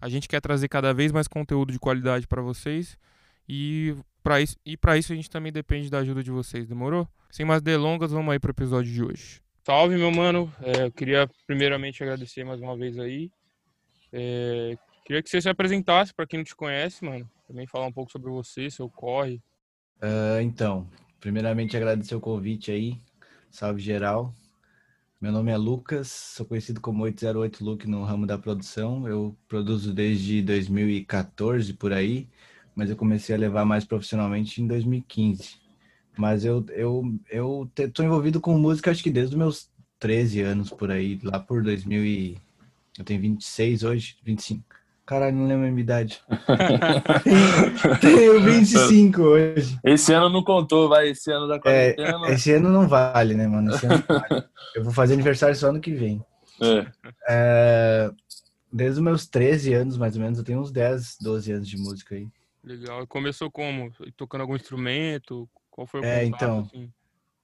A gente quer trazer cada vez mais conteúdo de qualidade para vocês e para isso, e para isso a gente também depende da ajuda de vocês, demorou? Sem mais delongas, vamos aí pro episódio de hoje. Salve, meu mano. É, eu queria primeiramente agradecer mais uma vez aí. É, queria que você se apresentasse para quem não te conhece, mano. Também falar um pouco sobre você, seu corre. Uh, então, primeiramente agradecer o convite aí. Salve geral. Meu nome é Lucas, sou conhecido como 808 Luke no ramo da produção. Eu produzo desde 2014 por aí, mas eu comecei a levar mais profissionalmente em 2015. Mas eu eu eu tô envolvido com música acho que desde os meus 13 anos por aí, lá por 2000 e eu tenho 26 hoje, 25. Caralho, não lembro a minha idade. Tenho 25 hoje. Esse ano não contou, vai. Esse ano da é, quarentena. É, esse ano não vale, né, mano? Vale. Eu vou fazer aniversário só ano que vem. É. É, desde os meus 13 anos, mais ou menos, eu tenho uns 10, 12 anos de música aí. Legal. Começou como? Tocando algum instrumento? Qual foi o É, contato, então. Assim?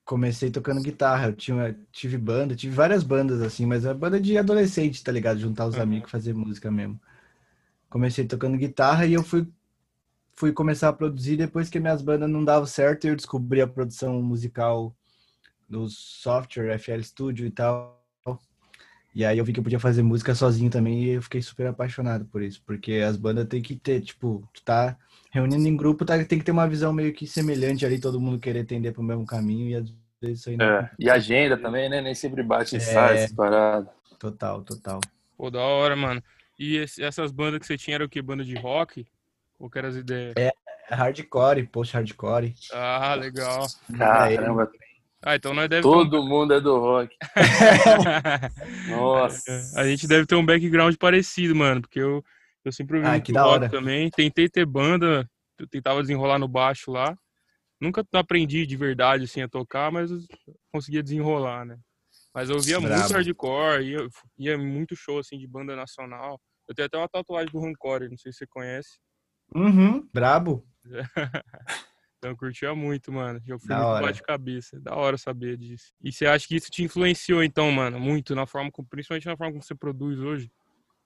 Comecei tocando guitarra. Eu tinha, tive banda, tive várias bandas, assim, mas é banda de adolescente, tá ligado? Juntar os uhum. amigos e fazer música mesmo comecei tocando guitarra e eu fui fui começar a produzir depois que minhas bandas não davam certo e eu descobri a produção musical no software FL Studio e tal. E aí eu vi que eu podia fazer música sozinho também e eu fiquei super apaixonado por isso, porque as bandas tem que ter, tipo, tu tá reunindo em grupo, tá, tem que ter uma visão meio que semelhante ali, todo mundo querer tender pro mesmo caminho e às vezes isso aí não... É, e agenda também, né? Nem sempre bate e é, sai essa parada. Total, total. Pô, da hora, mano. E esse, essas bandas que você tinha eram o que? Banda de rock? Qual que eram as ideias? É, hardcore, post-hardcore. Ah, legal. Caramba. Ah, então nós deve Todo um... mundo é do rock. Nossa. A gente deve ter um background parecido, mano, porque eu, eu sempre ouvi ah, muito rock hora. também. Tentei ter banda, eu tentava desenrolar no baixo lá. Nunca aprendi de verdade, assim, a tocar, mas conseguia desenrolar, né? Mas eu via Bravo. muito hardcore, ia, ia muito show assim de banda nacional. Eu tenho até uma tatuagem do Rancore, não sei se você conhece. Uhum, brabo. então eu curtia muito, mano. Eu fui da muito de cabeça. Da hora saber disso. E você acha que isso te influenciou, então, mano, muito na forma, principalmente na forma como você produz hoje?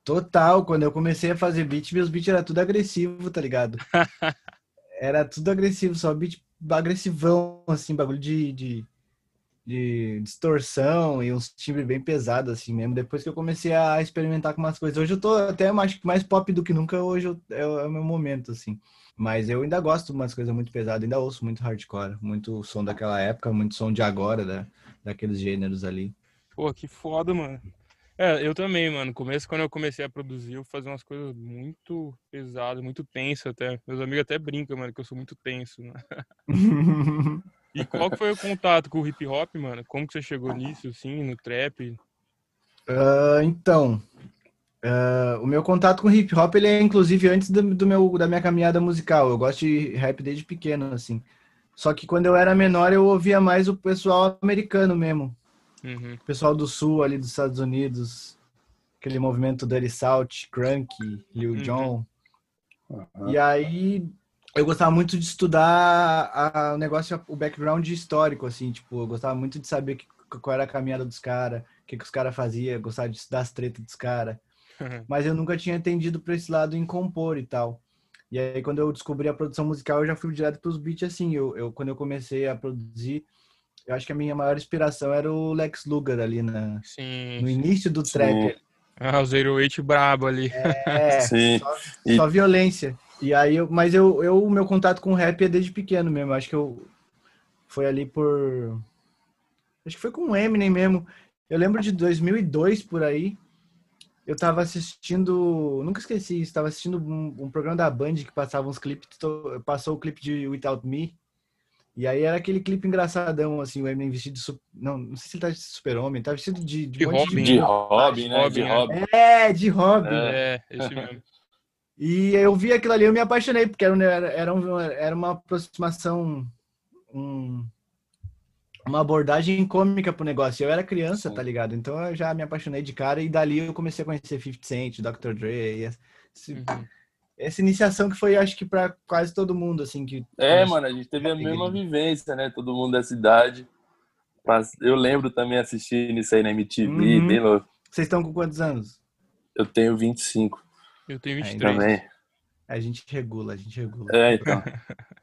Total, quando eu comecei a fazer beat, meus beats era tudo agressivo, tá ligado? era tudo agressivo, só beat agressivão, assim, bagulho de, de de distorção e uns timbres bem pesados assim mesmo. Depois que eu comecei a experimentar com umas coisas. Hoje eu tô até mais, mais pop do que nunca, hoje eu, é, é, o meu momento, assim. Mas eu ainda gosto de umas coisas muito pesadas, ainda ouço muito hardcore, muito som daquela época, muito som de agora, da, daqueles gêneros ali. Pô, que foda, mano. É, eu também, mano. No começo, quando eu comecei a produzir, eu fazia umas coisas muito pesadas, muito tensas até. Meus amigos até brincam, mano, que eu sou muito tenso, né? E qual foi o contato com o hip hop, mano? Como que você chegou nisso, assim, no trap? Uh, então, uh, o meu contato com hip hop, ele é inclusive antes do, do, meu, da minha caminhada musical. Eu gosto de rap desde pequeno, assim. Só que quando eu era menor, eu ouvia mais o pessoal americano mesmo. Uhum. O pessoal do sul, ali dos Estados Unidos. Aquele movimento Dirty South, Crunk, Lil uhum. Jon. Uhum. E aí, eu gostava muito de estudar o negócio, o background histórico, assim, tipo, eu gostava muito de saber que, qual era a caminhada dos caras, o que, que os caras faziam, gostava de estudar as tretas dos caras. Mas eu nunca tinha entendido para esse lado em compor e tal. E aí, quando eu descobri a produção musical, eu já fui direto para os beats, assim, eu, eu, quando eu comecei a produzir, eu acho que a minha maior inspiração era o Lex Luger ali na, sim, no início do trap. Ah, o Zero Eight brabo ali. É, sim. Só, e... só violência. E aí, eu, mas eu, eu, o meu contato com rap é desde pequeno mesmo. Acho que eu foi ali por. Acho que foi com o Eminem mesmo. Eu lembro de 2002 por aí. Eu tava assistindo. Nunca esqueci isso. Tava assistindo um, um programa da Band que passava uns clipes. Passou o clipe de Without Me. E aí era aquele clipe engraçadão, assim, o Eminem vestido de. Não, não sei se ele tá vestido de super-homem, tá vestido de. De, de Robin. De, de Robin, né? De Robin. É, de Robin. É, esse mesmo. E eu vi aquilo ali, eu me apaixonei, porque era, era, um, era uma aproximação, um, uma abordagem cômica pro negócio. Eu era criança, Sim. tá ligado? Então eu já me apaixonei de cara e dali eu comecei a conhecer 50 Cent, Dr. Dre, esse, uhum. essa iniciação que foi, acho que para quase todo mundo, assim. que É, mano, a gente teve a mesma vivência, né? Todo mundo da cidade. Eu lembro também assistindo isso aí na MTV, uhum. bem louco. Vocês estão com quantos anos? Eu tenho 25. Eu tenho Aí 23. Também. A gente regula, a gente regula. É, então.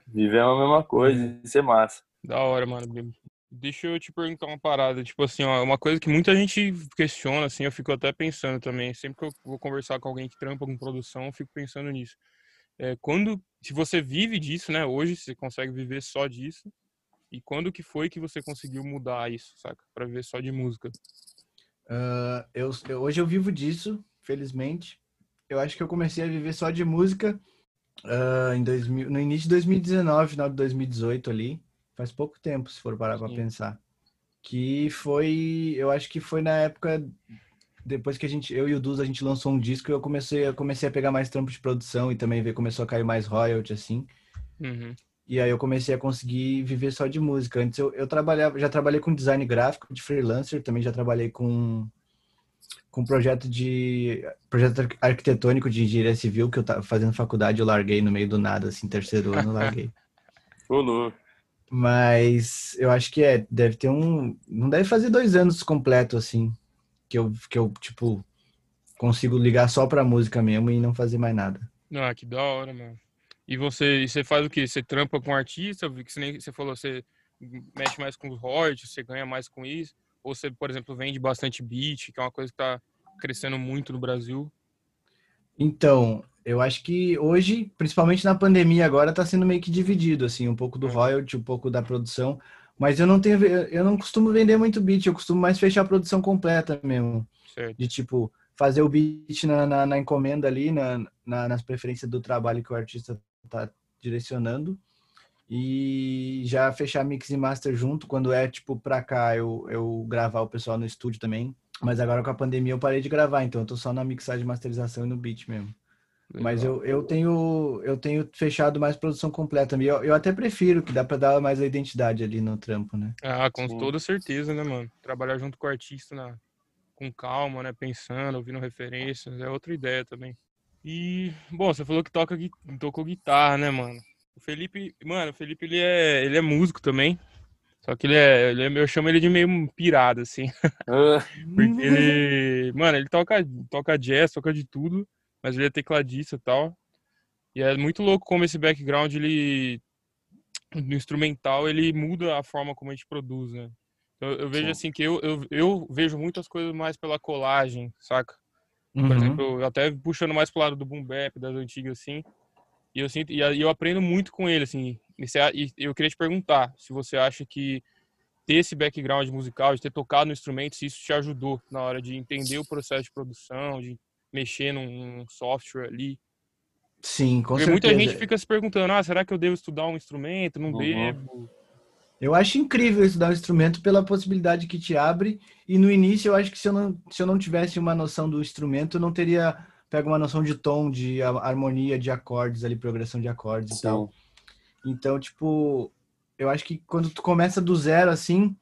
Vivemos a mesma coisa, isso é massa. Da hora, mano. Deixa eu te perguntar uma parada, tipo assim, ó, uma coisa que muita gente questiona, assim, eu fico até pensando também, sempre que eu vou conversar com alguém que trampa com produção, eu fico pensando nisso. É, quando, se você vive disso, né, hoje você consegue viver só disso, e quando que foi que você conseguiu mudar isso, saca? Pra viver só de música? Ah, eu, eu- hoje eu vivo disso, felizmente. Eu acho que eu comecei a viver só de música ah, em 2000, no início de 2019, final de 2018 ali. Faz pouco tempo, se for parar para pensar. Que foi, eu acho que foi na época depois que a gente, eu e o Duz, a gente lançou um disco, eu comecei, eu comecei a pegar mais trampo de produção e também ver começou a cair mais royalty assim. Uhum. E aí eu comecei a conseguir viver só de música. Antes eu, eu trabalhava, já trabalhei com design gráfico de freelancer, também já trabalhei com com projeto de projeto arqu- arquitetônico de engenharia civil que eu tava fazendo faculdade, eu larguei no meio do nada, assim, terceiro ano, eu larguei. Ô, louco. Mas eu acho que é, deve ter um, não deve fazer dois anos completo assim, que eu que eu tipo consigo ligar só pra música mesmo e não fazer mais nada. Ah, que da hora, mano. E você, e você faz o quê? Você trampa com artista? Eu vi que você, nem, você falou, você mexe mais com os royalties, você ganha mais com isso? Ou você, por exemplo, vende bastante beat, que é uma coisa que tá crescendo muito no Brasil? Então, eu acho que hoje, principalmente na pandemia agora, tá sendo meio que dividido, assim, um pouco do Uhum. royalty, um pouco da produção, mas eu não tenho, eu não costumo vender muito beat, eu costumo mais fechar a produção completa mesmo, Certo. de tipo, fazer o beat na, na, na encomenda ali, na, na- nas preferências do trabalho que o artista tá direcionando, e já fechar mix e master junto, quando é, tipo, pra cá, eu, eu gravar o pessoal no estúdio também, mas agora com a pandemia eu parei de gravar, então eu tô só na mixagem, masterização e no beat mesmo. Mas Legal. eu, eu tenho eu tenho fechado mais produção completa. E eu, eu até prefiro, que dá pra dar mais a identidade ali no trampo, né? Ah, com Sim. toda certeza, né, mano? Trabalhar junto com o artista na, com calma, né? Pensando, ouvindo referências, é outra ideia também. E, bom, você falou que toca, tocou guitarra, né, mano? O Felipe, mano, o Felipe, ele é, ele é músico também. Só que ele é, ele é, eu chamo ele de meio pirado, assim. Ah, Porque ele, mano, ele toca, toca jazz, toca de tudo, mas ele é tecladista e tal. E é muito louco como esse background, ele, no instrumental, ele muda a forma como a gente produz, né? Eu, eu vejo Sim. assim que eu, eu, eu vejo muitas coisas mais pela colagem, saca? Por Uhum. exemplo, até puxando mais pro lado do boom bap, das antigas, assim. E eu sinto, e a- eu aprendo muito com ele, assim. E eu queria te perguntar se você acha que ter esse background musical, de ter tocado no instrumento, se isso te ajudou na hora de entender o processo de produção, de mexer num, num software ali. Sim, com Porque certeza. muita gente fica se perguntando, ah, será que eu devo estudar um instrumento? Não Uhum. devo? Eu acho incrível estudar um instrumento pela possibilidade que te abre. E no início eu acho que se eu não, se eu não tivesse uma noção do instrumento, eu não teria pego uma noção de tom, de ha- harmonia, de acordes ali, progressão de acordes e tal. sim. Então, tipo, eu acho que quando tu começa do zero, assim,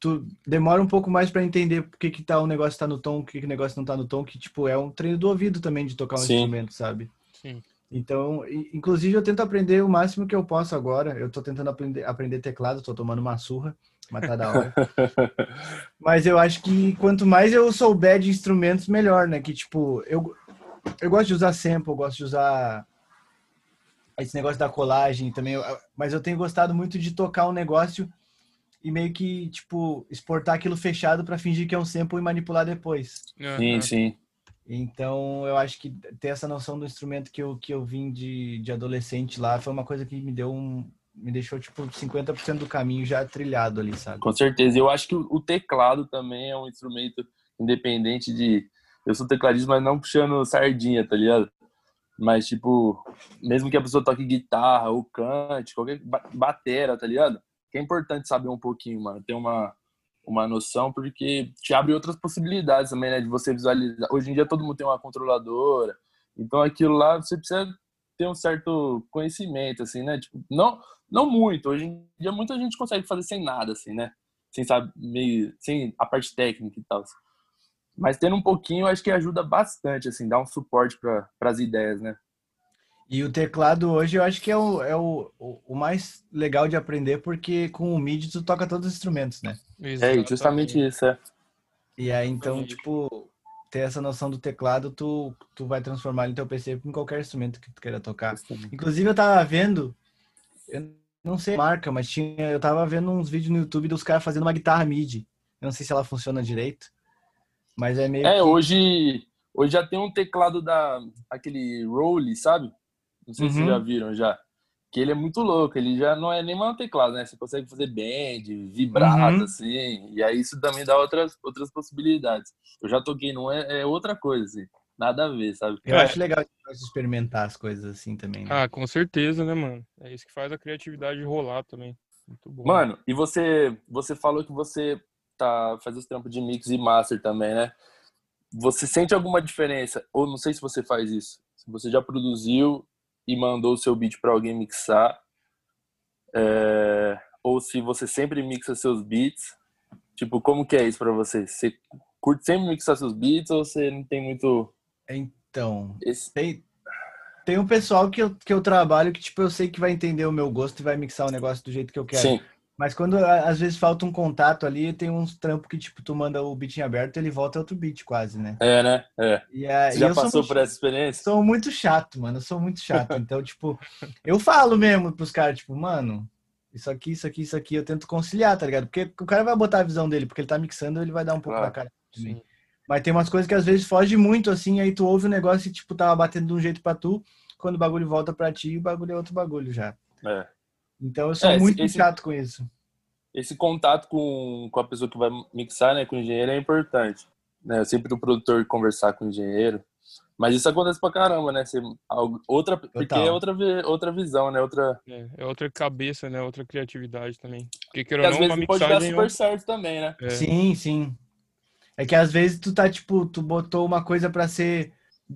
tu demora um pouco mais pra entender por que que tá o negócio tá no tom, por que que o negócio não tá no tom, que, tipo, é um treino do ouvido também de tocar um Sim. instrumento, sabe? Sim. Então, inclusive eu tento aprender o máximo que eu posso agora. Eu tô tentando aprender, aprender teclado, tô tomando uma surra, mas tá da hora. Mas eu acho que quanto mais eu souber de instrumentos, melhor, né? Que tipo, eu, eu gosto de usar sample, eu gosto de usar esse negócio da colagem também, mas eu tenho gostado muito de tocar um negócio e meio que, tipo, exportar aquilo fechado pra fingir que é um sample e manipular depois. Sim, sim. Então, eu acho que ter essa noção do instrumento que eu, que eu vim de, de adolescente lá foi uma coisa que me deu um. Me deixou, tipo, 50% do caminho já trilhado ali, sabe? Com certeza. Eu acho que o teclado também é um instrumento independente de. Eu sou tecladista, mas não puxando sardinha, tá ligado? Mas, tipo, mesmo que a pessoa toque guitarra ou cante, qualquer ba- batera, tá ligado? É importante saber um pouquinho, mano. Ter uma, uma noção, porque te abre outras possibilidades também, né? De você visualizar. Hoje em dia todo mundo tem uma controladora. Então aquilo lá você precisa ter um certo conhecimento, assim, né? Tipo, não, não muito. Hoje em dia muita gente consegue fazer sem nada, assim, né? Sem saber, meio, sem a parte técnica e tal. Mas tendo um pouquinho, eu acho que ajuda bastante, assim, dá um suporte para as ideias, né? E o teclado hoje eu acho que é o, é o, o mais legal de aprender, porque com o MIDI tu toca todos os instrumentos, né? É justamente isso, é. E aí, então, Exatamente. tipo, ter essa noção do teclado, tu, tu vai transformar em teu PC em qualquer instrumento que tu queira tocar. Inclusive, eu tava vendo, eu não sei a marca, mas tinha, eu tava vendo uns vídeos no YouTube dos caras fazendo uma guitarra MIDI. Eu não sei se ela funciona direito, mas é meio. É, que... hoje, hoje já tem um teclado da aquele Role, sabe? Não sei se Uhum. vocês já viram já. Que ele é muito louco, ele já não é nem mais um teclado, né? Você consegue fazer band, vibrato, Uhum. assim, e aí isso também dá outras, outras possibilidades. Eu já toquei num, é, é outra coisa, assim, nada a ver, sabe? Eu É. acho legal experimentar as coisas assim também. Né? Ah, com certeza, né, mano? É isso que faz a criatividade rolar também. Muito bom. Mano, e você, você falou que você tá faz os trampos de mix e master também, né? Você sente alguma diferença? Ou não sei se você faz isso. Se você já produziu e mandou o seu beat para alguém mixar, é, ou se você sempre mixa seus beats, tipo, como que é isso para você? Você curte sempre mixar seus beats ou você não tem muito Então, esse... tem, tem um pessoal que eu, que eu trabalho que, tipo, eu sei que vai entender o meu gosto e vai mixar o negócio do jeito que eu quero. Sim, Mas quando às vezes falta um contato ali, tem uns trampos que, tipo, tu manda o beat em aberto ele volta outro beat quase, né? é, né? É. E, a- Você já passou muito- por essa experiência? sou muito chato, mano. Eu sou muito chato. Então, tipo, eu falo mesmo pros caras, tipo, mano, isso aqui, isso aqui, isso aqui, eu tento conciliar, tá ligado? Porque o cara vai botar a visão dele, porque ele tá mixando, ele vai dar um pouco Claro. na cara. também. Sim. Mas tem umas coisas que às vezes foge muito, assim, aí tu ouve o negócio e, tipo, tava batendo de um jeito pra tu, quando o bagulho volta pra ti, o bagulho é outro bagulho já. É. Então eu sou É, muito esse- chato com isso. esse contato com, com a pessoa que vai mixar, né, com o engenheiro é importante. Né? Sempre o produtor conversar com o engenheiro. Mas isso acontece pra caramba, né? Você, algo- outra, porque é outra, outra visão, né? Outra, É, é outra cabeça, né? Outra criatividade também. Porque, queira que ou às não, uma vezes pode dar mixagem... super certo também, né? é, Sim, sim. É que às vezes tu tá, tipo, tu botou uma coisa pra ser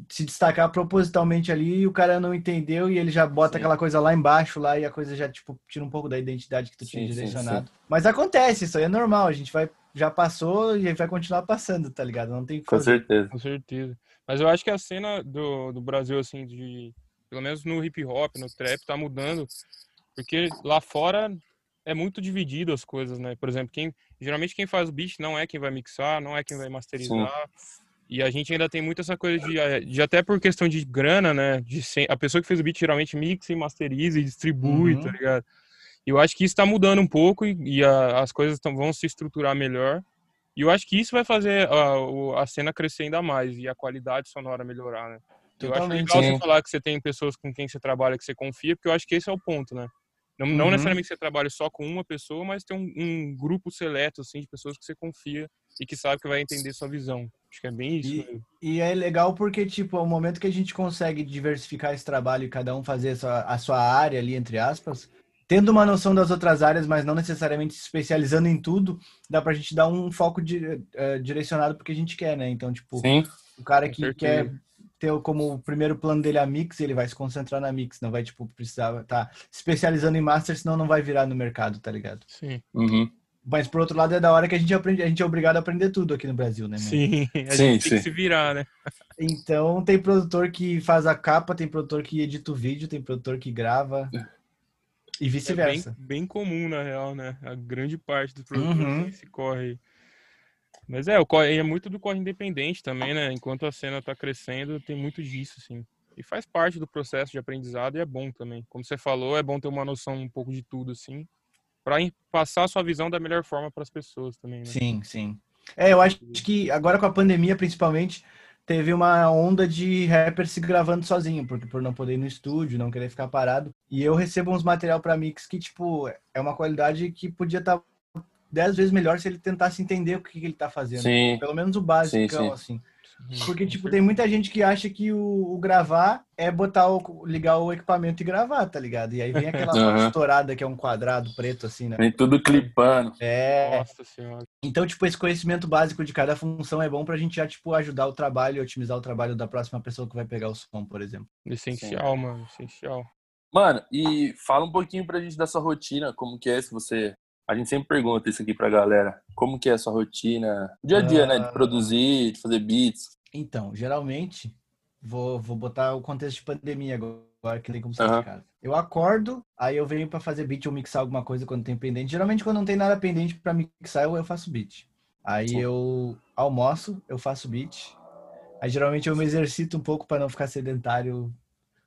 se destacar propositalmente ali e o cara não entendeu e ele já bota Sim. aquela coisa lá embaixo lá e a coisa já, tipo, tira um pouco da identidade que tu tinha Sim, sim, direcionado. Mas acontece, isso aí é normal, a gente vai, já passou e vai continuar passando, tá ligado? Não tem que Com fazer. certeza. Com certeza. Mas eu acho que a cena do, do Brasil, assim, de. Pelo menos no hip hop, no trap, tá mudando. Porque lá fora é muito dividido as coisas, né? Por exemplo, quem. Geralmente quem faz o beat não é quem vai mixar, não é quem vai masterizar. E a gente ainda tem muito essa coisa de, eh, de até por questão de grana, né? De sem- a pessoa que fez o beat geralmente mixa e masteriza e distribui, Uhum. tá ligado? Eu acho que isso tá mudando um pouco e, e a- as coisas tão, vão se estruturar melhor. E eu acho que isso vai fazer a, a cena crescer ainda mais e a qualidade sonora melhorar, né? Eu acho Totalmente. legal Sim. você falar que você tem pessoas com quem você trabalha que você confia, porque eu acho que esse é o ponto, né? Não, não Uhum. necessariamente você trabalha só com uma pessoa, mas tem um, um grupo seleto, assim, de pessoas que você confia e que sabe que vai entender sua visão. Acho que é bem isso. E-. E é legal porque, tipo, ao momento que a gente consegue diversificar esse trabalho e cada um fazer a sua, a sua área ali, entre aspas, tendo uma noção das outras áreas, mas não necessariamente se especializando em tudo, dá pra gente dar um foco di- eh, direcionado pro que a gente quer, né? Então, tipo, Sim, o cara que certeza. quer ter como primeiro plano dele a mix, ele vai se concentrar na mix, não vai, tipo, precisar estar se especializando em master, senão não vai virar no mercado, tá ligado? Sim. uhum. Mas, por outro lado, é da hora que a gente aprende, a gente é obrigado a aprender tudo aqui no Brasil, né? mano? Sim, a Sim, gente tem sim. que se virar, né? Então, tem produtor que faz a capa, tem produtor que edita o vídeo, tem produtor que grava e É bem, vice-versa. bem comum, na real, né? A grande parte dos produtores Uhum. tem esse corre aí. Mas é, o corre, é muito do corre independente também, né? Enquanto a cena tá crescendo, tem muito disso, assim. E faz parte do processo de aprendizado e é bom também. Como você falou, é bom ter uma noção um pouco de tudo, assim, pra passar a sua visão da melhor forma para as pessoas também, né? Sim, sim. É, eu acho que agora com a pandemia, principalmente, teve uma onda de rapper se gravando sozinho, porque por não poder ir no estúdio, não querer ficar parado. E eu recebo uns material pra mix que, tipo, é uma qualidade que podia estar dez vezes melhor se ele tentasse entender o que, que ele tá fazendo. sim, Pelo menos o básico, Sim, sim. assim. Uhum. Porque, Com tipo, tem muita gente que acha que o, o gravar é botar o, ligar o equipamento e gravar, tá ligado? E aí vem aquela Aham. estourada que é um quadrado preto, assim, né? vem tudo clipando. É. Nossa senhora. Então, tipo, esse conhecimento básico de cada função é bom pra gente já, tipo, ajudar o trabalho e otimizar o trabalho da próxima pessoa que vai pegar o som, por exemplo. Essencial, mano. Essencial. Mano, e fala um pouquinho pra gente da sua rotina, como que é se você. A gente sempre pergunta isso aqui pra galera. Como que é a sua rotina? Dia a dia, né? De Ah. produzir, de fazer beats. Então, geralmente, vou, vou botar o contexto de pandemia agora, que tem como sair Aham. de casa. Eu acordo, aí eu venho pra fazer beat ou mixar alguma coisa quando tem pendente. Geralmente, quando não tem nada pendente pra mixar, eu, eu faço beat. Aí eu almoço, eu faço beat. Aí geralmente eu me exercito um pouco para não ficar sedentário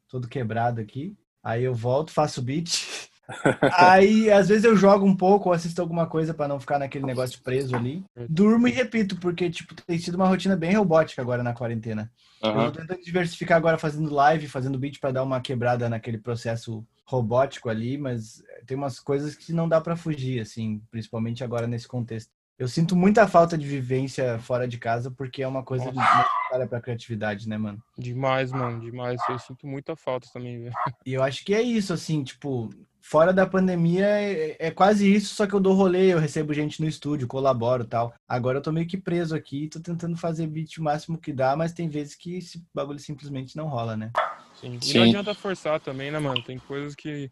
todo quebrado aqui. Aí eu volto, faço beat. Aí, às vezes eu jogo um pouco ou assisto alguma coisa para não ficar naquele negócio preso ali. Durmo e repito, porque, tipo, tem sido uma rotina bem robótica agora na quarentena. Aham. Eu tô tentando diversificar agora fazendo live, fazendo beat para dar uma quebrada naquele processo robótico ali, mas tem umas coisas que não dá para fugir, assim, principalmente agora nesse contexto. Eu sinto muita falta de vivência fora de casa porque é uma coisa necessária pra criatividade, né, mano? Demais, mano, demais. Eu sinto muita falta também, velho. E eu acho que é isso, assim, tipo, fora da pandemia é, é quase isso, só que eu dou rolê, eu recebo gente no estúdio, colaboro e tal. Agora eu tô meio que preso aqui, tô tentando fazer beat o máximo que dá, mas tem vezes que esse bagulho simplesmente não rola, né? Sim. E Sim. não adianta forçar também, né, mano? Tem coisas que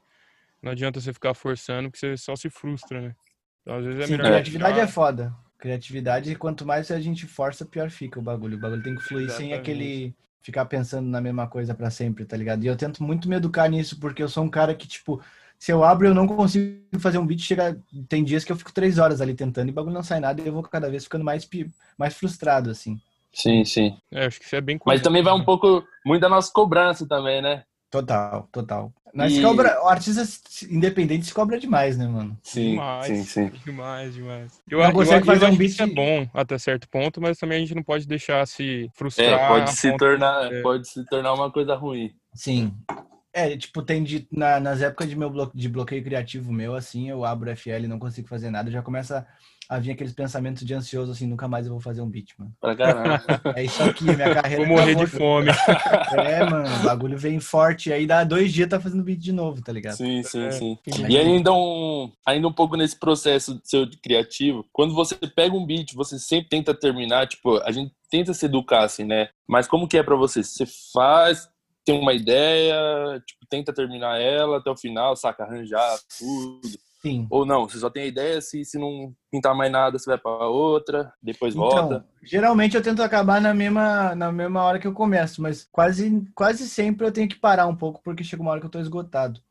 não adianta você ficar forçando, porque você só se frustra, né? Então, às vezes é Sim, melhor. criatividade é deixar. foda. Criatividade, quanto mais a gente força, pior fica o bagulho. O bagulho tem que fluir sem Exatamente. aquele ficar pensando na mesma coisa pra sempre, tá ligado? E eu tento muito me educar nisso, porque eu sou um cara que, tipo, se eu abro eu não consigo fazer um beat, chega, tem dias que eu fico três horas ali tentando e o bagulho não sai nada e eu vou cada vez ficando mais, mais frustrado, assim. Sim, sim. É, acho que isso é bem Mas comum, também vai um pouco muito da nossa cobrança também, né? Total, total. Nós E- cobra, o artista independente se cobra demais, né, mano? Sim, demais, sim, sim. Demais, demais. Eu, Não eu, consegue eu fazer um acho que beat- isso é bom até certo ponto, mas também a gente não pode deixar se frustrar. É, pode se tornar, é. pode se tornar uma coisa ruim. Sim. É, tipo, tem de, na- nas épocas de meu blo- de bloqueio criativo meu, assim, eu abro o FL e não consigo fazer nada, já começa a vir aqueles pensamentos de ansioso, assim, nunca mais eu vou fazer um beat, mano. Pra caramba. É isso aqui, minha carreira. Vou morrer de acabou. fome. É, mano, o bagulho vem forte, aí dá dois dias tá fazendo beat de novo, tá ligado? sim, sim, É. sim. Sim. E ainda um, ainda um pouco nesse processo seu de criativo, quando você pega um beat, você sempre tenta terminar, tipo, a gente tenta se educar, assim, né? Mas como que é pra você? Você faz, tem uma ideia, tipo, tenta terminar ela até o final, saca, arranjar tudo. Sim. Ou não, você só tem a ideia, se, se não pintar mais nada, você vai pra outra, depois Então, volta. geralmente eu tento acabar na mesma, na mesma hora que eu começo, mas quase, quase sempre eu tenho que parar um pouco, porque chega uma hora que eu tô esgotado.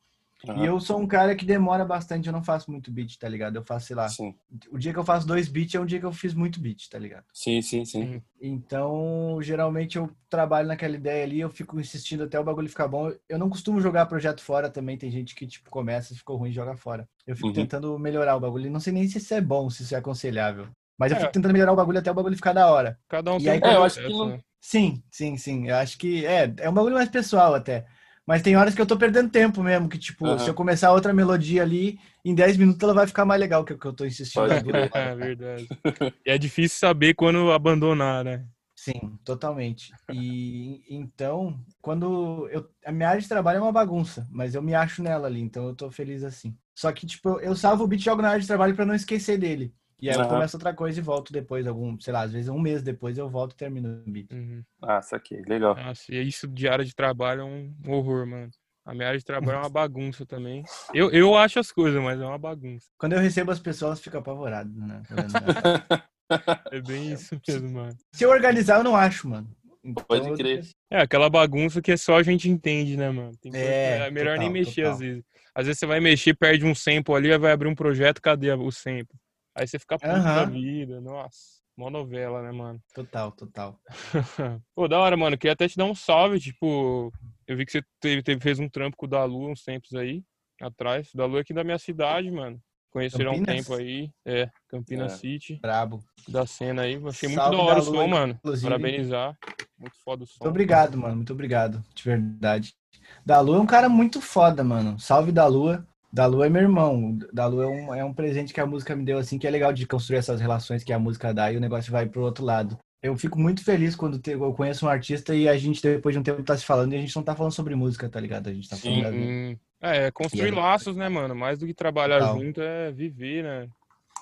E Aham, eu sou um cara que demora bastante, eu não faço muito beat, tá ligado? Eu faço, sei lá, Sim, o dia que eu faço dois beats é um dia que eu fiz muito beat, tá ligado? sim, sim, sim. Então, geralmente eu trabalho naquela ideia ali, eu fico insistindo até o bagulho ficar bom. Eu não costumo jogar projeto fora também, tem gente que, tipo, começa, ficou ruim e joga fora. Eu fico Uhum. tentando melhorar o bagulho, não sei nem se isso é bom, se isso é aconselhável. Mas eu É. fico tentando melhorar o bagulho até o bagulho ficar da hora. Cada um E tem aí, um É, eu acho que né? Sim, sim, sim. Eu acho que é, é um bagulho mais pessoal até. Mas tem horas que eu tô perdendo tempo mesmo, que tipo, Aham. se eu começar outra melodia ali, em 10 minutos ela vai ficar mais legal que o que eu tô insistindo. É verdade. E é difícil saber quando abandonar, né? Sim, totalmente. E então, quando eu a minha área de trabalho é uma bagunça, mas eu me acho nela ali, então eu tô feliz assim. Só que tipo, eu salvo o beat e jogo na área de trabalho pra não esquecer dele. E aí eu Aham. começo outra coisa e volto depois, algum, sei lá, às vezes um mês depois eu volto e termino o beat. Uhum. Ah, saquei, legal. Nossa, e isso de área de trabalho é um horror, mano. A minha área de trabalho é uma bagunça também. Eu, eu acho as coisas, mas é uma bagunça. Quando eu recebo as pessoas, fica apavorado, né? É bem isso mesmo, mano. Se eu organizar, eu não acho, mano. Então, Pode eu- crer. É aquela bagunça que só a gente entende, né, mano? Tem É, é melhor nem total, mexer total. às vezes. Às vezes você vai mexer, perde um sample ali, vai abrir um projeto, cadê o sample? Aí você fica puto da Aham. vida. Nossa, mó novela, né, mano? Total, total. Pô, da hora, mano. Queria até te dar um salve, tipo, eu vi que você teve, teve- fez um trampo com o Dalu uns tempos aí, atrás. O Dalu é aqui da minha cidade, mano. Conheceram há um tempo aí. É, Campinas É. City, Brabo. da cena aí. Achei muito Salve, da hora o Dalu, som, mano. inclusive. Parabenizar. Muito foda o som. Muito obrigado, mano. Muito obrigado. De verdade. Da Lua é um cara muito foda, mano. Salve da Lua. Da Lua é meu irmão. Da Lua é um, é um presente que a música me deu, assim, que é legal de construir essas relações que a música dá e o negócio vai pro outro lado. Eu fico muito feliz quando te- eu conheço um artista e a gente, depois de um tempo, tá se falando e a gente não tá falando sobre música, tá ligado? A gente tá falando Sim. É, é construir aí? laços, né, mano? Mais do que trabalhar Total. junto é viver, né?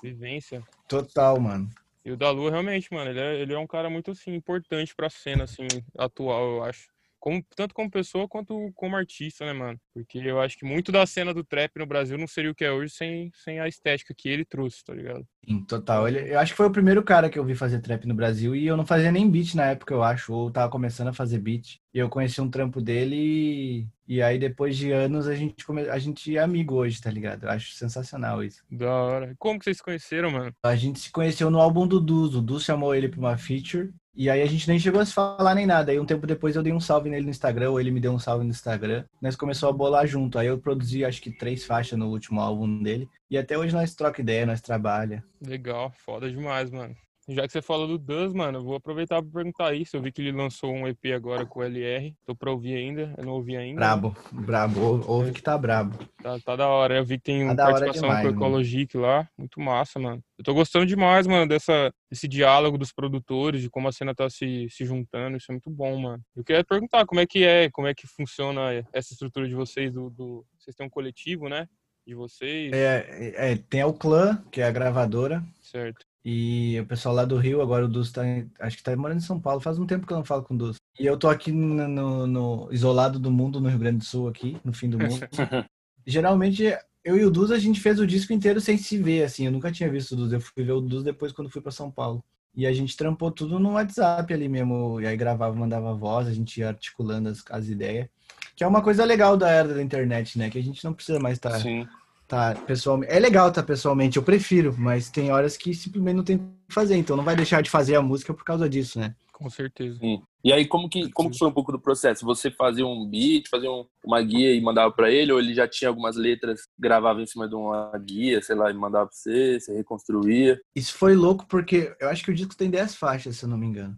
Vivência. Total, mano. E o Dalu, realmente, mano, ele é, ele é um cara muito, assim, importante pra cena, assim, atual, eu acho. Como, tanto como pessoa quanto como artista, né, mano? Porque eu acho que muito da cena do trap no Brasil não seria o que é hoje sem, sem a estética que ele trouxe, tá ligado? Sim, total. Ele, eu acho que foi o primeiro cara que eu vi fazer trap no Brasil e eu não fazia nem beat na época, eu acho, ou tava começando a fazer beat. E eu conheci um trampo dele e, e aí depois de anos a gente, come, a gente é amigo hoje, tá ligado? Eu acho sensacional isso. Da hora. Como que vocês se conheceram, mano? A gente se conheceu no álbum do Dus, o Dus chamou ele pra uma feature E aí a gente nem chegou a se falar nem nada. Aí um tempo depois eu dei um salve nele no Instagram, ou ele me deu um salve no Instagram. Nós começou a bolar junto. Aí eu produzi acho que três faixas no último álbum dele. E até hoje nós troca ideia, nós trabalha. Legal, foda demais, mano. Já que você fala do Duz, mano, eu vou aproveitar para perguntar isso. Eu vi que ele lançou um EP agora com o LR. Tô pra ouvir ainda, eu não ouvi ainda. Brabo, brabo. Ou- Ouve que tá brabo. Tá, tá da hora. Eu vi que tem Tá participação demais, com o mano. Ecologic lá. Muito massa, mano. Eu tô gostando demais, mano, dessa, desse diálogo dos produtores, de como a cena tá se, se juntando. Isso é muito bom, mano. Eu queria perguntar como é que é, como é que funciona essa estrutura de vocês. Do, do- Vocês têm um coletivo, né? De vocês. É, é, tem o Clã, que é a gravadora. Certo. E o pessoal lá do Rio, agora o Dus tá, acho que tá morando em São Paulo, faz um tempo que eu não falo com o Dus. E eu tô aqui no, no- no- isolado do mundo, no Rio Grande do Sul, aqui, no fim do mundo. Geralmente, eu e o Dus, a gente fez o disco inteiro sem se ver, assim, eu nunca tinha visto o Dus, eu fui ver o Dus depois quando fui pra São Paulo. E a gente trampou tudo no WhatsApp ali mesmo, e aí gravava, mandava voz, a gente ia articulando as, as ideias. Que é uma coisa legal da era da internet, né? Que a gente não precisa mais estar Sim. Tá pessoalmente. É legal tá pessoalmente, eu prefiro, mas tem horas que simplesmente não tem o que fazer, então não vai deixar de fazer a música por causa disso, né? Com certeza. Sim. E aí, como que, como que foi um pouco do processo? Você fazia um beat, fazia um- uma guia e mandava pra ele, ou ele já tinha algumas letras, gravava em cima de uma guia, sei lá, e mandava pra você, você reconstruía? Isso foi louco porque eu acho que o disco tem 10 faixas, se eu não me engano.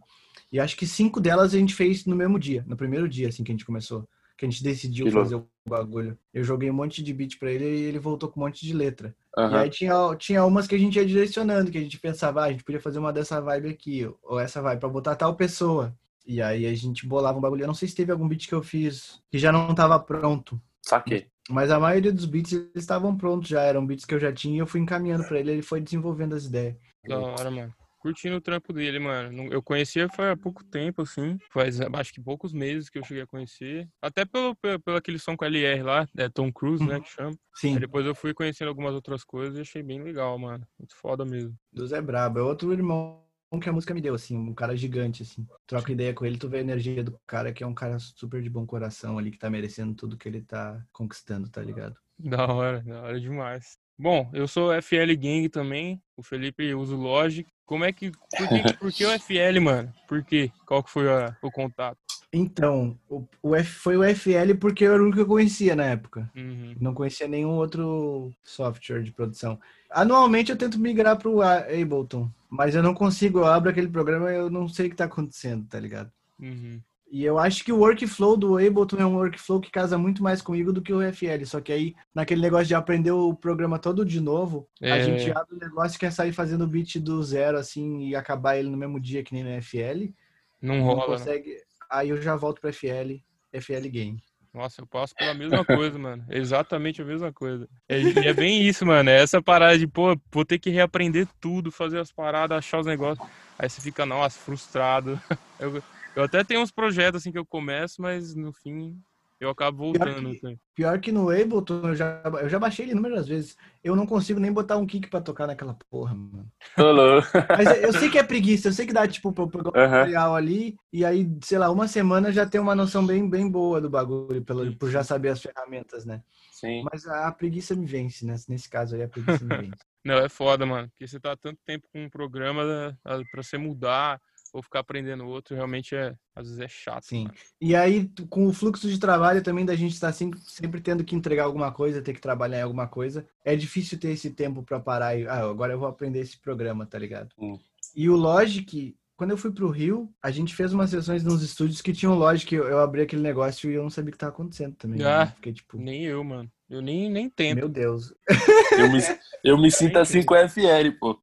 E acho que cinco delas a gente fez no mesmo dia, no primeiro dia, assim, que a gente começou. Que a gente decidiu Que louco. fazer o bagulho. Eu joguei um monte de beat pra ele e ele voltou com um monte de letra. E Aham. aí tinha, tinha umas que a gente ia direcionando, que a gente pensava, ah, a gente podia fazer uma dessa vibe aqui, ou essa vibe, pra botar tal pessoa. E aí a gente bolava um bagulho. Eu não sei se teve algum beat que eu fiz que já não tava pronto. Saquei. Mas a maioria dos beats eles estavam prontos já, eram beats que eu já tinha e eu fui encaminhando pra ele, ele foi desenvolvendo as ideias. Da hora, mano. Curtindo o trampo dele, mano. Eu conhecia há pouco tempo, assim. Faz acho que poucos meses que eu cheguei a conhecer. Até pelo, pelo, pelo aquele som com a LR lá, é Tom Cruise, né, que chama. Sim, Aí depois eu fui conhecendo algumas outras coisas e achei bem legal, mano. Muito foda mesmo. Deus é brabo. É outro irmão que a música me deu, assim, um cara gigante, assim. Troca ideia com ele, tu vê a energia do cara, que é um cara super de bom coração ali, que tá merecendo tudo que ele tá conquistando, tá ligado? Da hora, da hora demais. Bom, eu sou FL Gang também. O Felipe usa o Logic. Como é que. Por que, por que o FL, mano? Por quê? Qual que foi a- o contato? Então, o, o F, foi o FL porque era o único que eu conhecia na época. Uhum. Não conhecia nenhum outro software de produção. Anualmente eu tento migrar pro A- Ableton, mas eu não consigo. Eu abro aquele programa e eu não sei o que tá acontecendo, tá ligado? Uhum. E eu acho que o workflow do Ableton é um workflow que casa muito mais comigo do que o FL. Só que aí, naquele negócio de aprender o programa todo de novo, a É. gente abre o negócio e quer sair fazendo o beat do zero, assim, e acabar ele no mesmo dia que nem no FL. Não Não rola, né? consegue. Aí eu já volto pro FL, FL Game. Nossa, eu passo pela mesma coisa, mano. É Exatamente a mesma coisa. É, e é bem isso, mano. É essa parada de, pô, vou ter que reaprender tudo, fazer as paradas, achar os negócios. Aí você fica, nossa, frustrado. Eu, eu até tenho uns projetos assim que eu começo, mas no fim eu acabo Pior voltando. que- assim. Pior que no Ableton, eu já, eu já baixei ele inúmeras vezes. Eu não consigo nem botar um kick pra tocar naquela porra, mano. Mas eu sei que é preguiça, eu sei que dá, tipo, pra eu pegar o tutorial ali, e aí, sei lá, uma semana já tem uma noção bem, bem boa do bagulho, pelo, por já saber as ferramentas, né? Sim. Mas a preguiça me vence, né? Nesse caso aí, a preguiça me vence. Não, é foda, mano. Porque você tá tanto tempo com um programa ah, pra você mudar ou ficar aprendendo outro, realmente é, às vezes é chato. Sim. mano. E aí, com o fluxo de trabalho também da gente estar sempre, sempre tendo que entregar alguma coisa, ter que trabalhar em alguma coisa, é difícil ter esse tempo pra parar e, ah, agora eu vou aprender esse programa, tá ligado? Hum. E o Logic, quando eu fui pro Rio, a gente fez umas sessões nos estúdios que tinham Logic, eu, eu abri aquele negócio e eu não sabia o que tava acontecendo também. Ah. né? Fiquei tipo, Nem eu, mano. Eu nem, nem tento. meu Deus. Eu me, eu me sinto assim com o FL, pô.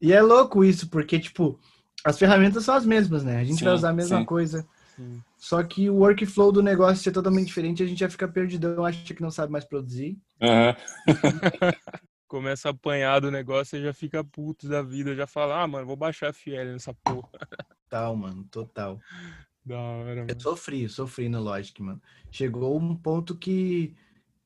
E é louco isso, porque, tipo, as ferramentas são as mesmas, né? A gente Sim, vai usar a mesma sim. coisa. Sim. Só que o workflow do negócio ser totalmente diferente, a gente já fica perdidão, acha que não sabe mais produzir. Aham. Começa a apanhar do negócio e já fica puto da vida. Já fala, ah, mano, vou baixar FL nessa porra. Total, mano, total. Da hora, Eu mano. sofri, sofri no Logic, mano. Chegou um ponto que,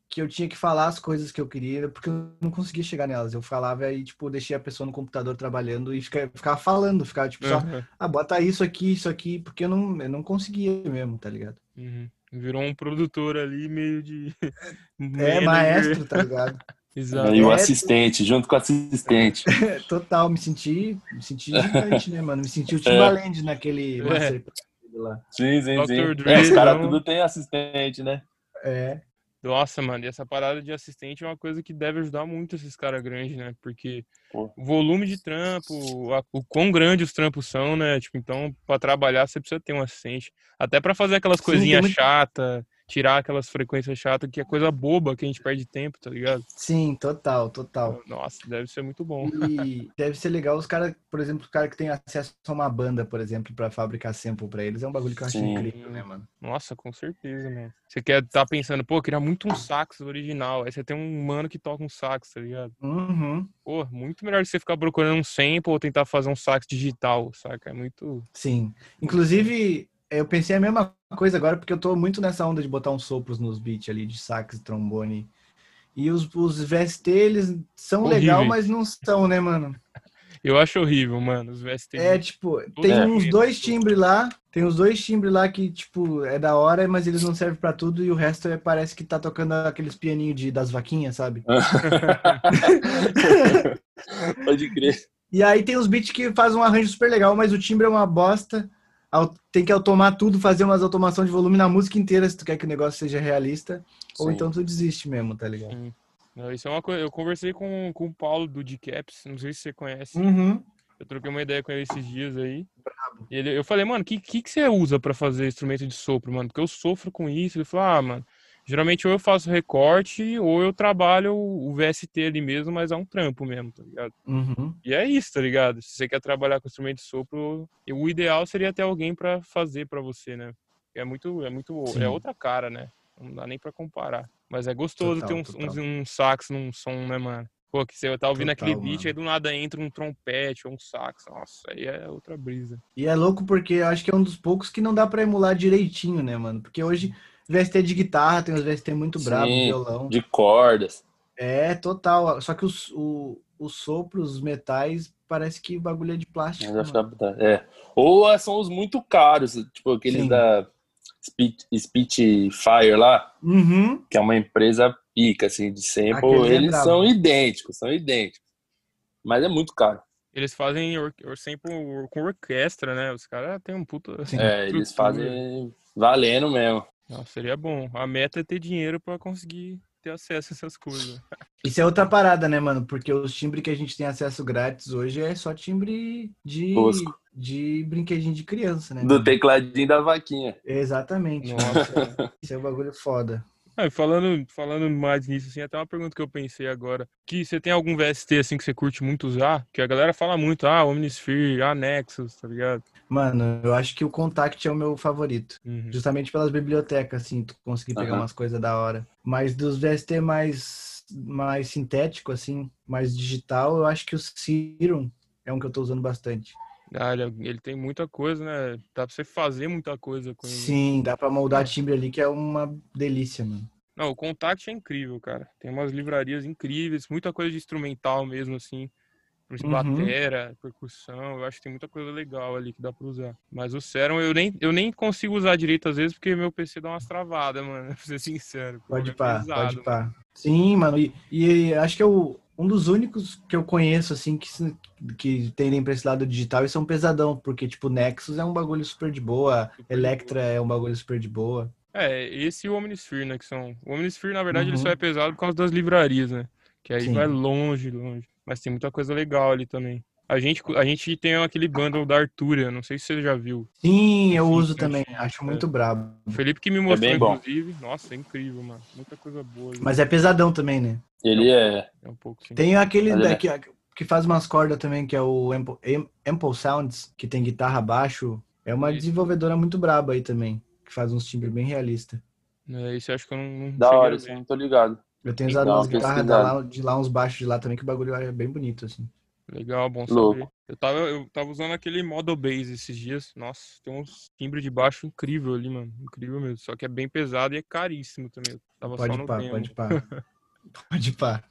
que eu tinha que falar as coisas que eu queria, porque eu não conseguia chegar nelas. Eu falava e, tipo, deixei a pessoa no computador trabalhando e fica- ficava falando, ficava, tipo, só, ah, bota isso aqui, isso aqui, porque eu não, eu não conseguia mesmo, tá ligado? Uhum. Virou um produtor ali meio de. É, maestro, tá ligado? Exato. E o É, assistente, junto com o assistente. Total, me senti, me senti gigante, né, mano? Me senti o Timbaland naquele É. Lá. Sim, sim, Dr. sim. Dre, É, os caras não. tudo tem assistente, né? É, Nossa, mano, e essa parada de assistente é uma coisa que deve ajudar muito esses caras grandes, né? Porque Pô. o volume de trampo, a- o quão grande os trampos são, né? Tipo, então, pra trabalhar você precisa ter um assistente. Até pra fazer aquelas Sim, coisinhas muito- chatas, tirar aquelas frequências chatas, que é coisa boba que a gente perde tempo, tá ligado? sim, total, total. Nossa, deve ser muito bom. E deve ser legal os caras, por exemplo, o cara que tem acesso a uma banda, por exemplo, pra fabricar sample pra eles, é um bagulho que eu acho Sim. incrível, né, mano? Nossa, com certeza, mano. Você quer tá pensando, pô, eu queria muito um sax original. Aí você tem um mano que toca um sax, tá ligado? Uhum, Pô, muito melhor você ficar procurando um sample ou tentar fazer um sax digital, saca? É muito. sim. Inclusive, eu pensei a mesma coisa agora, porque eu tô muito nessa onda de botar uns sopros nos beats ali, de sax, trombone. E os, os VST, eles são legal, Horríveis. mas não são, né, mano? Eu acho horrível, mano. Os VST. É, tipo, tem É. uns dois timbres lá, tem uns dois timbres lá que, tipo, é da hora, mas eles não servem pra tudo e o resto é, parece que tá tocando aqueles pianinhos de, das vaquinhas, sabe? Pode crer. E aí tem os beats que fazem um arranjo super legal, mas o timbre é uma bosta. Tem que automar tudo, fazer umas automação de volume na música inteira se tu quer que o negócio seja realista. Ou Sim. então tu desiste mesmo, tá ligado? Não, isso é uma coisa. Eu conversei com, com o Paulo do Decaps, não sei se você conhece. Uhum. Eu troquei uma ideia com ele esses dias aí. E ele, eu falei, mano, o que, que, que você usa pra fazer instrumento de sopro, mano? Porque eu sofro com isso. Ele falou, ah, mano, geralmente ou eu faço recorte ou eu trabalho o VST ali mesmo, mas é um trampo mesmo, tá ligado? Uhum. E é isso, tá ligado? Se você quer trabalhar com instrumento de sopro, o ideal seria ter alguém pra fazer pra você, né? É muito, é muito, Sim. é outra cara, né? Não dá nem pra comparar. Mas é gostoso Total, ter um, um, um sax num som, né, mano? Pô, que você tá ouvindo Total, aquele beat, mano. aí do nada entra um trompete ou um sax. Nossa, aí é outra brisa. E é louco porque eu acho que é um dos poucos que não dá pra emular direitinho, né, mano? Porque hoje VST de guitarra, tem os VST muito bravos, Sim. violão. De cordas. É, total. Só que os, o, os sopros, os metais, parece que o bagulho é de plástico. Ficar- É. Ou é, são os muito caros, tipo aqueles Sim. da Spit- Spitfire lá, Uhum. que é uma empresa pica, assim, de sample. Aquele é Eles brabo. são idênticos, são idênticos. Mas é muito caro. Eles fazem or, or, sempre or- com orquestra, né? Os caras têm um puta. Sim. É, eles fazem valendo mesmo. Nossa, seria bom. A meta é ter dinheiro pra conseguir ter acesso a essas coisas. Isso é outra parada, né, mano? Porque os timbres que a gente tem acesso grátis hoje é só timbre de, de brinquedinho de criança, né? Do tecladinho da vaquinha. Exatamente. Nossa. Isso é um bagulho foda. Ah, falando, falando mais nisso, assim, até uma pergunta que eu pensei agora. Que você tem algum VST assim que você curte muito usar? Que a galera fala muito, ah, Omnisphere, ah, Nexus, tá ligado? Mano, eu acho que o Contact é o meu favorito. Uhum. Justamente pelas bibliotecas, assim, tu conseguir pegar Aham. umas coisas da hora. Mas dos VST mais, mais sintético, assim, mais digital, eu acho que o Serum é um que eu tô usando bastante. Ah, ele, ele tem muita coisa, né? Dá pra você fazer muita coisa com ele. Sim, dá pra moldar timbre ali, que é uma delícia, mano. Não, o Contact é incrível, cara. Tem umas livrarias incríveis, muita coisa de instrumental mesmo, assim. Por exemplo, Uhum. batera, percussão, eu acho que tem muita coisa legal ali que dá pra usar. Mas o Serum eu nem, eu nem consigo usar direito às vezes porque meu PC dá umas travadas, mano, pra ser sincero. Pode é pá, pesado, pode pá. Sim, mano. E, e acho que é o, um dos únicos que eu conheço, assim, que, que tendem pra esse lado digital e são pesadão. Porque, tipo, Nexus é um bagulho super de boa, Super de Electra é um bagulho super de boa. É, esse e o Omnisphere, né, que são... O Omnisphere, na verdade, ele Uhum. só é pesado por causa das livrarias, né? Que aí Sim. vai longe, longe. Mas tem muita coisa legal ali também. A gente, a gente tem aquele bundle da Arturia, não sei se você já viu. Sim, eu Sim, uso também. Acho É. muito brabo. O Felipe que me mostrou, bem bom. inclusive. Nossa, é incrível, mano. Muita coisa boa. ali. Mas é pesadão também, né? Ele é. É um pouco sim. Tem aquele Mas ele é- daqui, que faz umas cordas também, que é o Ample, Am- Ample Sounds, que tem guitarra baixo. É uma Isso. desenvolvedora muito braba aí também, que faz uns timbres bem realistas. É, esse eu acho que eu não, não Da hora, assim, não tô ligado. Eu tenho usado umas uma guitarras lá, de lá, uns baixos de lá também, que o bagulho é bem bonito, assim. Legal, bom Louco. saber. Eu tava, eu tava usando aquele Model Base esses dias. Nossa, tem uns timbres de baixo incrível ali, mano. Incrível mesmo. Só que é bem pesado e é caríssimo também. Eu Tava só Pode no pá, demo. pode pá. Pode pá.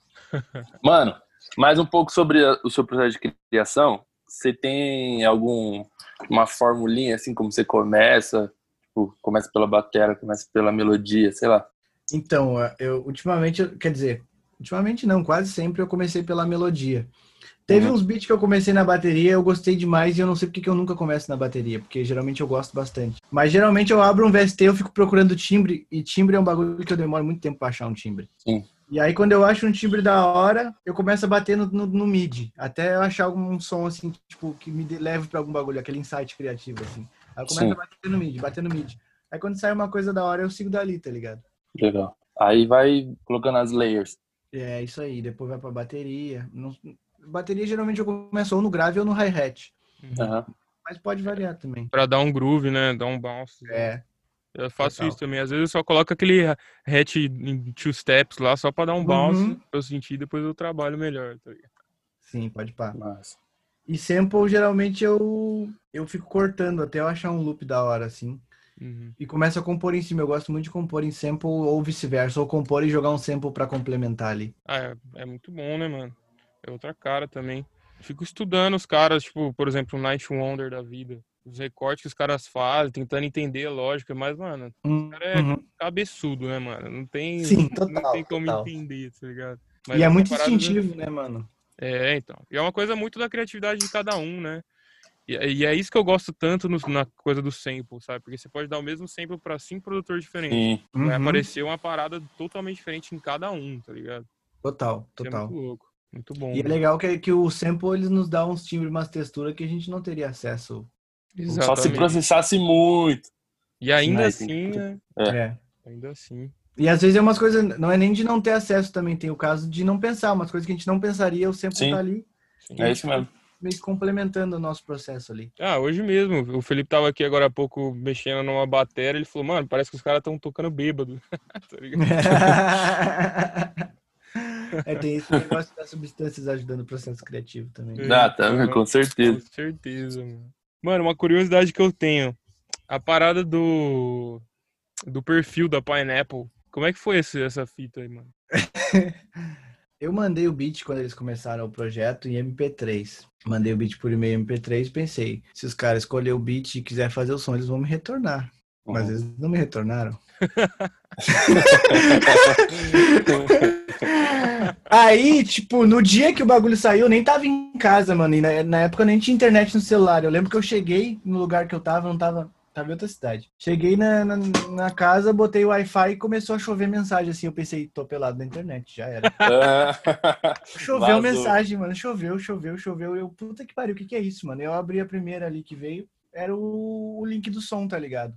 Mano, mais um pouco sobre o seu processo de criação. Você tem algum uma formulinha assim como você começa? Tipo, começa pela bateria, começa pela melodia, sei lá. Então, eu ultimamente, quer dizer, Ultimamente não, quase sempre eu comecei pela melodia. Teve Uhum. uns beats que eu comecei na bateria, eu gostei demais e eu não sei porque que eu nunca começo na bateria, porque geralmente eu gosto bastante. Mas geralmente eu abro um VST, eu fico procurando timbre, e timbre é um bagulho que eu demoro muito tempo pra achar um timbre. Sim. E aí quando eu acho um timbre da hora, eu começo a bater no, no, no mid, até eu achar algum som assim, tipo, que me leve pra algum bagulho, aquele insight criativo assim. Aí eu começo Sim. a bater no mid, bater no mid. Aí quando sai uma coisa da hora, eu sigo dali, tá ligado? Legal. Aí vai colocando as layers. É isso aí, depois vai pra bateria. Não- bateria geralmente eu começo ou no grave ou no hi-hat. Aham. Mas pode variar também. Pra dar um groove, né? Dar um bounce. É. Eu faço total. isso também. Às vezes eu só coloco aquele hatch em two steps lá, só pra dar um bounce, Uhum. pra eu sentir, depois eu trabalho melhor. Tá? Sim, pode pá. Massa. E sample, geralmente eu, eu fico cortando até eu achar um loop da hora, assim. Uhum. E começo a compor em cima. Eu gosto muito de compor em sample ou vice-versa. Ou compor e jogar um sample pra complementar ali. Ah, é, é muito bom, né, mano? É outra cara também. Fico estudando os caras, tipo, por exemplo, o Night Wonder da vida. Os recortes que os caras fazem, tentando entender a lógica, mas, mano, cara é Uhum. cabeçudo, né, mano? Não tem, Sim, não total, tem como total. entender, tá ligado? E é uma muito instintivo, né, mano? É, então. E é uma coisa muito da criatividade de cada um, né? E, e é isso que eu gosto tanto no- na coisa do sample, sabe? Porque você pode dar o mesmo sample pra cinco produtores diferentes. Sim. Vai Uhum. aparecer uma parada totalmente diferente em cada um, tá ligado? Total, Isso é total. muito louco. Muito bom. E é legal que, que o sample eles nos dá uns timbres, umas texturas que a gente não teria acesso. Só se Exatamente. processasse muito. E ainda Mas assim, né? É. É. Ainda assim. E às vezes é umas coisas, não é nem de não ter acesso também, tem o caso de não pensar, umas coisas que a gente não pensaria, o sample Sim. tá ali, Sim. É isso mesmo. meio que complementando o nosso processo ali. Ah, hoje mesmo. O Felipe tava aqui agora há pouco mexendo numa bateria. Ele falou, mano, parece que os caras estão tocando bêbado. tá ligado? é, tem esse negócio das substâncias ajudando o processo criativo também. É. Dá, tá, com Com certeza. certeza, mano. Mano, uma curiosidade que eu tenho. A parada do. Do perfil da Pineapple. Como é que foi esse, essa fita aí, mano? Eu mandei o beat quando eles começaram o projeto em MP3. Mandei o beat por e-mail MP3 pensei, se os caras escolher o beat e quiser fazer o som, eles vão me retornar. Mas Uhum. eles não me retornaram. Aí, tipo, no dia que o bagulho saiu, eu nem tava em casa, mano. E na, na época eu nem tinha internet no celular. Eu lembro que eu cheguei no lugar que eu tava, não tava. Tava em outra cidade. Cheguei na, na, na casa, botei o Wi-Fi e começou a chover mensagem assim. Eu pensei, tô pelado na internet, já era. Choveu Vazou. mensagem, mano. Choveu, choveu, choveu. Eu, puta que pariu, o que, que é isso, mano? Eu abri a primeira ali que veio, era o, o link do som, tá ligado?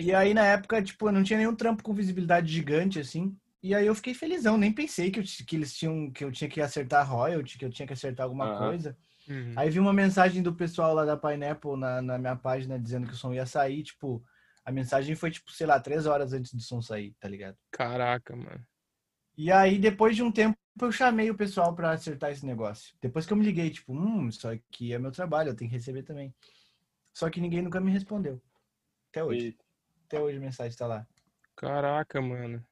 E aí, na época, tipo, eu não tinha nenhum trampo com visibilidade gigante, assim. E aí eu fiquei felizão, nem pensei que, eu, que eles tinham, que eu tinha que acertar royalty, que eu tinha que acertar alguma Aham. coisa. Uhum. Aí vi uma mensagem do pessoal lá da Pineapple na, na minha página dizendo que o som ia sair, tipo, a mensagem foi, tipo, sei lá, três horas antes do som sair, tá ligado? Caraca, mano. E aí, depois de um tempo, eu chamei o pessoal pra acertar esse negócio. Depois que eu me liguei, tipo, hum, isso aqui é meu trabalho, eu tenho que receber também. Só que ninguém nunca me respondeu. Até hoje. Até hoje a mensagem tá lá. Caraca, mano.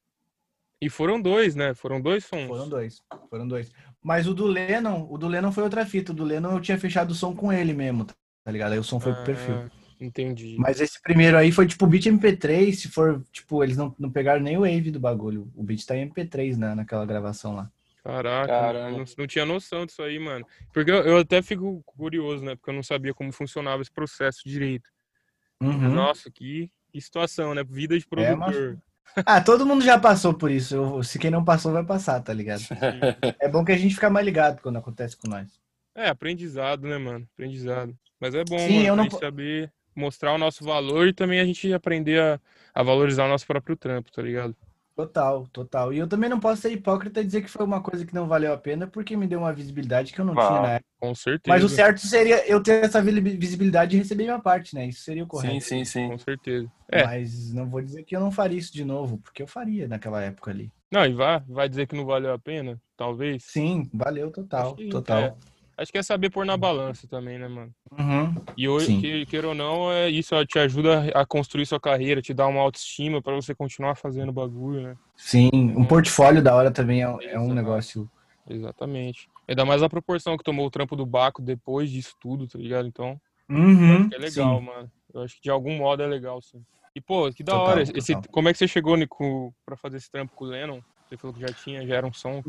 E foram dois, né? Foram dois sons. Foram dois. Foram dois. Mas o do Lennon, o do Lennon foi outra fita. O do Lennon eu tinha fechado o som com ele mesmo, tá ligado? Aí o som foi pro perfil. Ah, Entendi. Mas esse primeiro aí foi tipo beat MP3, se for, tipo, eles não, não pegaram nem o wave do bagulho. O beat tá em MP3 na, naquela gravação lá. Caraca, Caramba. não, não tinha noção disso aí, mano. Porque eu, eu até fico curioso, né? Porque eu não sabia como funcionava esse processo direito. Uhum. Nossa, que, que situação, né? Vida de É, mas- produtor. Ah, todo mundo já passou por isso. Eu- se quem não passou, vai passar, tá ligado? É bom que a gente fica mais ligado quando acontece com nós. É, aprendizado, né, mano? Aprendizado. Mas é bom, Sim, mano, eu não saber mostrar o nosso valor e também a gente aprender a, a valorizar o nosso próprio trampo, tá ligado? Total, total. E eu também não posso ser hipócrita e dizer que foi uma coisa que não valeu a pena porque me deu uma visibilidade que eu não Ah, tinha na época. Com certeza. Mas o certo seria eu ter essa vi- visibilidade e receber minha parte, né? Isso seria o correto. Sim, sim, sim. Com certeza. É, Mas não vou dizer que eu não faria isso de novo, porque eu faria naquela época ali. não, e vai, vai dizer que não valeu a pena? Talvez. Sim, valeu total, que- total. é. Acho que é saber pôr na balança também, né, mano? Uhum. E hoje, que, queira ou não, é, isso te ajuda a construir sua carreira, te dá uma autoestima pra você continuar fazendo bagulho, né? Sim, um portfólio da hora também é, é um negócio. Exatamente. Ainda mais a proporção que tomou o trampo do Baco depois disso tudo, tá ligado? Então, Uhum. é legal, sim. mano. Eu acho que de algum modo é legal, sim. E, pô, que da Total, hora. Esse, total. como é que você chegou, Nico, pra fazer esse trampo com o Lennon? Você falou que já tinha, já era um som.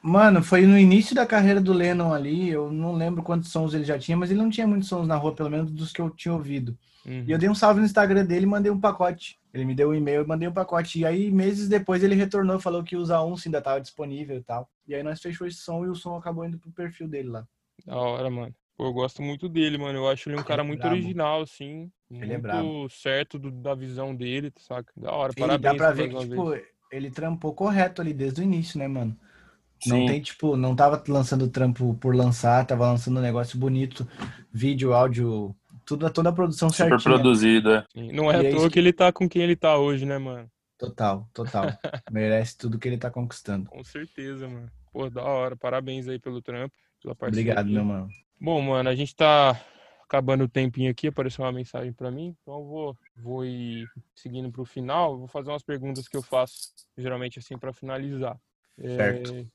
Mano, foi no início da carreira do Lennon ali, eu não lembro quantos sons ele já tinha, mas ele não tinha muitos sons na rua, pelo menos dos que eu tinha ouvido. Uhum. E eu dei um salve no Instagram dele e mandei um pacote. Ele me deu um e-mail e mandei um pacote. E aí, meses depois, ele retornou, falou que usa um ainda estava disponível e tal. E aí nós fechou esse som e o som acabou indo pro perfil dele lá. Da hora, mano. Pô, eu gosto muito dele, mano. Eu acho ele um cara é muito brabo. original, assim. Ele é muito brabo. certo do- da visão dele, saca? Da hora. E Parabéns dá pra ver que, tipo, ele trampou correto ali desde o início, né, mano? Não Sim. tem, tipo, não tava lançando trampo por lançar, tava lançando um negócio bonito, vídeo, áudio, tudo, toda a produção Super certinha. produzido, é. Sim, Não é E à é toa isso que ele tá com quem ele tá hoje, né, mano? Total, total. Merece tudo que ele tá conquistando. Com certeza, mano. Pô, da hora. Parabéns aí pelo trampo, pela parceria. Obrigado, meu mano. Bom, mano, a gente tá acabando o tempinho aqui, apareceu uma mensagem pra mim, então eu vou, vou ir seguindo pro final, vou fazer umas perguntas que eu faço geralmente assim pra finalizar. É, Certo.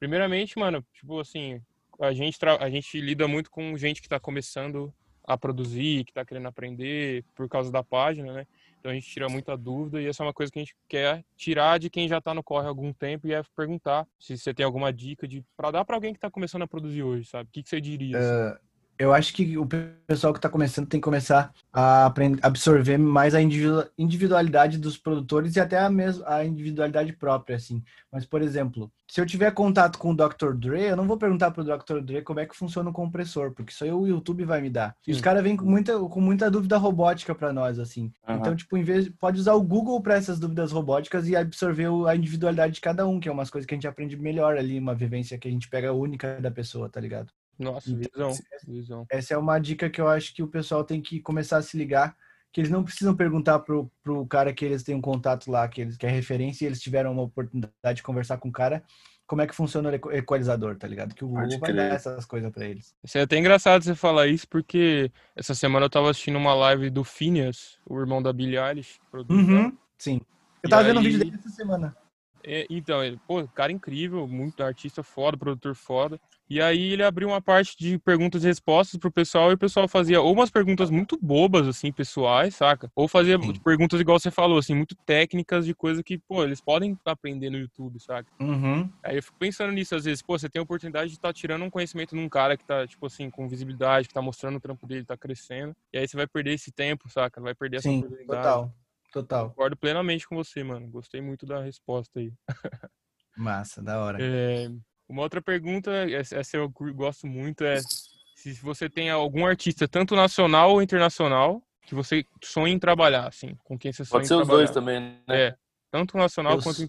Primeiramente, mano, tipo assim, a gente, a gente lida muito com gente que tá começando a produzir, que tá querendo aprender por causa da página, né? Então a gente tira muita dúvida e essa é uma coisa que a gente quer tirar de quem já tá no corre há algum tempo e é perguntar se você tem alguma dica de para dar pra alguém que tá começando a produzir hoje, sabe? O que, que você diria? assim? Eu acho que o pessoal que tá começando tem que começar a absorver mais a individu- individualidade dos produtores e até a, mesma, a individualidade própria, assim. Mas, por exemplo, se eu tiver contato com o Dr. Dre, eu não vou perguntar pro Dr. Dre como é que funciona o compressor, porque aí o YouTube vai me dar. E os caras vêm com muita, com muita dúvida robótica para nós, assim. Aham. Então, tipo, em vez pode usar o Google para essas dúvidas robóticas e absorver a individualidade de cada um, que é umas coisas que a gente aprende melhor ali, uma vivência que a gente pega única da pessoa, tá ligado? Nossa, Então, visão. Essa é uma dica que eu acho que o pessoal tem que começar a se ligar, que eles não precisam perguntar pro, pro cara que eles têm um contato lá, que eles que é referência, e eles tiveram uma oportunidade de conversar com o cara, como é que funciona o equ- equalizador, tá ligado? Que o Google vai dar essas coisas pra eles. Isso é até engraçado você falar isso, porque essa semana eu tava assistindo uma live do Phineas, o irmão da Billie Eilish. Uhum, sim. Eu E tava vendo um vídeo dele essa semana. É, então, ele, pô, cara incrível, muito artista foda, produtor foda. E aí ele abriu uma parte de perguntas e respostas pro pessoal e o pessoal fazia ou umas perguntas muito bobas, assim, pessoais, saca? Ou fazia Sim. perguntas igual você falou, assim, muito técnicas de coisa que, pô, eles podem aprender no YouTube, saca? Uhum. Aí eu fico pensando nisso, às vezes, pô, você tem a oportunidade de estar tirando um conhecimento de um cara que tá, tipo assim, com visibilidade, que tá mostrando o trampo dele, tá crescendo. E aí você vai perder esse tempo, saca? Vai perder essa Sim, oportunidade. total. Total. Concordo plenamente com você, mano. Gostei muito da resposta aí. Massa, da hora. É, uma outra pergunta, essa essa eu gosto muito, é se você tem algum artista, tanto nacional ou internacional, que você sonha em trabalhar, assim, com quem você sonha Pode em ser os trabalhar. dois também, né? É, tanto nacional Eu quanto s-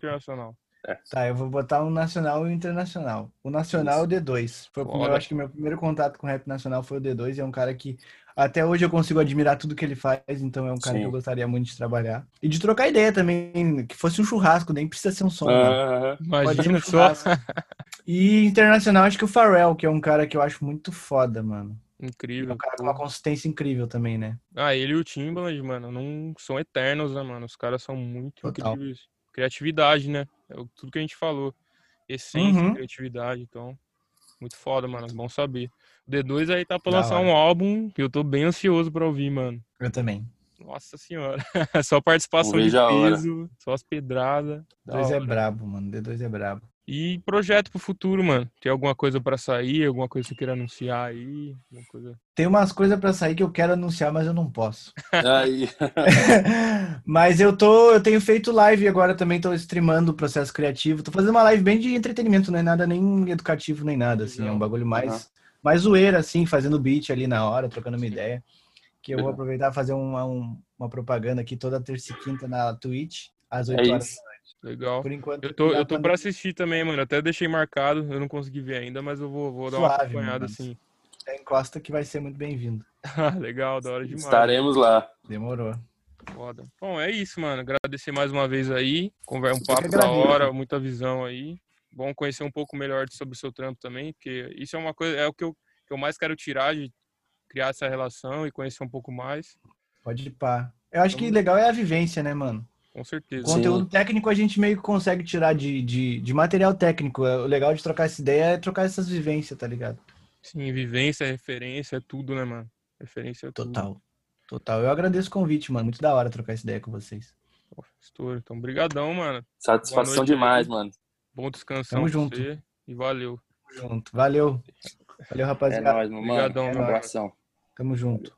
internacional. Tá, eu vou botar um nacional e um internacional. O nacional é o D2. Foi o primeiro, eu acho que meu primeiro contato com rap nacional foi o D2 e é um cara que até hoje eu consigo admirar tudo que ele faz, então é um cara Sim. que eu gostaria muito de trabalhar. E de trocar ideia também, que fosse um churrasco, nem precisa ser um som. né? Ser Imagina um só. churrasco. E internacional, acho que o Pharrell, que é um cara que eu acho muito foda, mano. É Incrível. um cara com uma consistência incrível também, né? Ah, ele e o Timbaland, mano, não são eternos, né, mano? Os caras são muito Total. incríveis. Criatividade, né? É o- tudo que a gente falou. Essência, Uhum. criatividade, então. Muito foda, mano. Bom saber. O D2 aí tá pra Da lançar hora. um álbum que eu tô bem ansioso pra ouvir, mano. Eu também. Nossa senhora. só participação de peso, só as pedradas. Da D2 é hora. brabo, mano. D2 é brabo. E projeto pro futuro, mano. Tem alguma coisa pra sair? Alguma coisa que você queira anunciar aí? Coisa... Tem umas coisas pra sair que eu quero anunciar, mas eu não posso. Aí. Mas eu tô, eu tenho feito live agora também, tô streamando o processo criativo. Tô fazendo uma live bem de entretenimento, não é nada nem educativo nem nada, assim, é um bagulho mais, Aham. mais zoeira, assim, fazendo beat ali na hora, trocando uma Sim. ideia. Que eu vou aproveitar e fazer uma, um- uma propaganda aqui toda terça e quinta na Twitch, às 8 É horas. isso. Legal. Por enquanto. Eu tô, eu tô pra assistir também, mano. Até deixei marcado. Eu não consegui ver ainda, mas eu vou, vou dar uma Suave, acompanhada mano. assim. Encosta que vai ser muito bem-vindo. Legal, da hora demais. Estaremos lá. Demorou. Foda. Bom, é isso, mano. Agradecer mais uma vez aí. Conver um que papo da hora, muita visão aí. Bom conhecer um pouco melhor sobre o seu trampo também, porque isso é uma coisa, é o que eu, que eu mais quero tirar de criar essa relação e conhecer um pouco mais. Pode ir pá. Eu acho que Vamos- legal é a vivência, né, mano? Com certeza. Sim. Conteúdo técnico a gente meio que consegue tirar de, de, de material técnico. O legal de trocar essa ideia é trocar essas vivências, tá ligado? Sim, vivência, referência, é tudo, né, mano? Referência é tudo. Total. Total. Eu agradeço o convite, mano. Muito da hora trocar essa ideia com vocês. Pô, Estouro. Então, brigadão, mano. Satisfação noite aí. demais, mano. Bom descanso Tamo junto. você. E valeu. Tamo junto. Valeu. Valeu, É rapaziada. nóis, meu mano. Obrigadão, Um meu abração. Tamo junto.